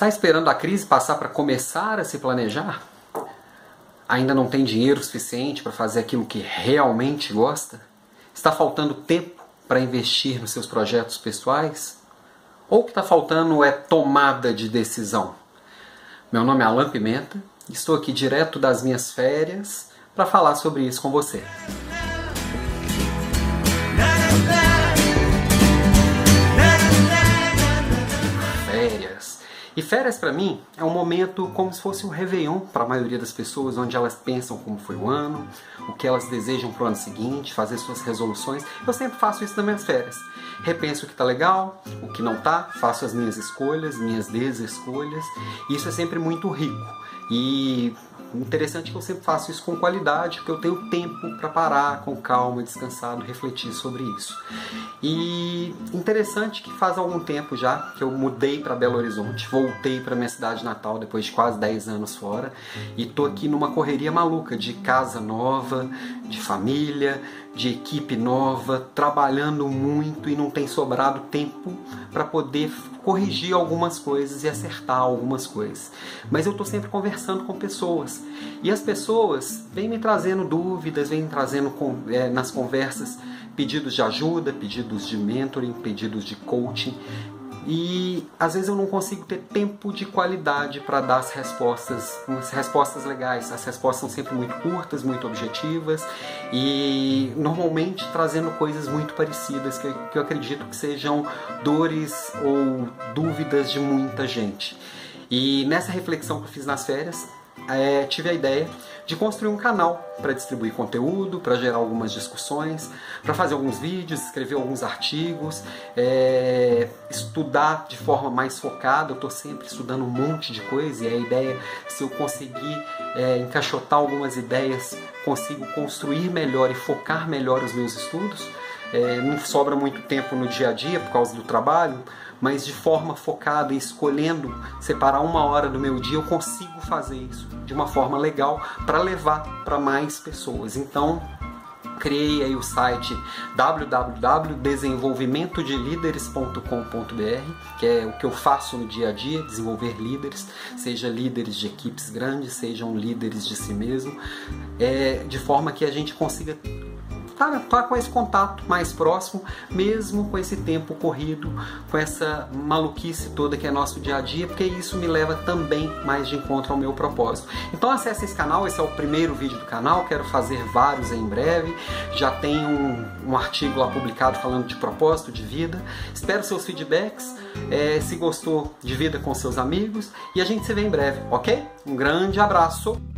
Está esperando a crise passar para começar a se planejar? Ainda não tem dinheiro suficiente para fazer aquilo que realmente gosta? Está faltando tempo para investir nos seus projetos pessoais? Ou o que está faltando é tomada de decisão? Meu nome é Alan Pimenta, estou aqui direto das minhas férias para falar sobre isso com você. E férias para mim é um momento como se fosse um réveillon para a maioria das pessoas, onde elas pensam como foi o ano, o que elas desejam para o ano seguinte, fazer suas resoluções. Eu sempre faço isso nas minhas férias. Repenso o que está legal, o que não está, faço as minhas escolhas, minhas desescolhas. Isso é sempre muito rico. E interessante que eu sempre faço isso com qualidade, porque eu tenho tempo para parar com calma, descansado, refletir sobre isso. E interessante que faz algum tempo já que eu mudei para Belo Horizonte, voltei para minha cidade natal depois de quase 10 anos fora e tô aqui numa correria maluca de casa nova, de família, de equipe nova, trabalhando muito e não tem sobrado tempo para poder corrigir algumas coisas e acertar algumas coisas. Mas eu estou sempre conversando com pessoas e as pessoas vêm me trazendo dúvidas, vêm me trazendo é, nas conversas pedidos de ajuda, pedidos de mentoring, pedidos de coaching, e às vezes eu não consigo ter tempo de qualidade para dar as respostas, as respostas legais. As respostas são sempre muito curtas, muito objetivas e normalmente trazendo coisas muito parecidas que, que eu acredito que sejam dores ou dúvidas de muita gente. E nessa reflexão que eu fiz nas férias, é, tive a ideia de construir um canal para distribuir conteúdo, para gerar algumas discussões, para fazer alguns vídeos, escrever alguns artigos, é, estudar de forma mais focada. Eu estou sempre estudando um monte de coisa e a ideia, se eu conseguir é, encaixotar algumas ideias, consigo construir melhor e focar melhor os meus estudos. É, não sobra muito tempo no dia a dia por causa do trabalho, mas de forma focada escolhendo separar uma hora do meu dia, eu consigo fazer isso de uma forma legal para levar para mais pessoas. Então, criei aí o site www.desenvolvimentodelideres.com.br, que é o que eu faço no dia a dia, desenvolver líderes, seja líderes de equipes grandes, sejam líderes de si mesmo, é, de forma que a gente consiga estar tá, tá com esse contato mais próximo, mesmo com esse tempo corrido, com essa maluquice toda que é nosso dia a dia, porque isso me leva também mais de encontro ao meu propósito. Então acesse esse canal, esse é o primeiro vídeo do canal, quero fazer vários em breve, já tem um, um artigo lá publicado falando de propósito de vida, espero seus feedbacks, é, se gostou, divida com seus amigos e a gente se vê em breve, ok? Um grande abraço!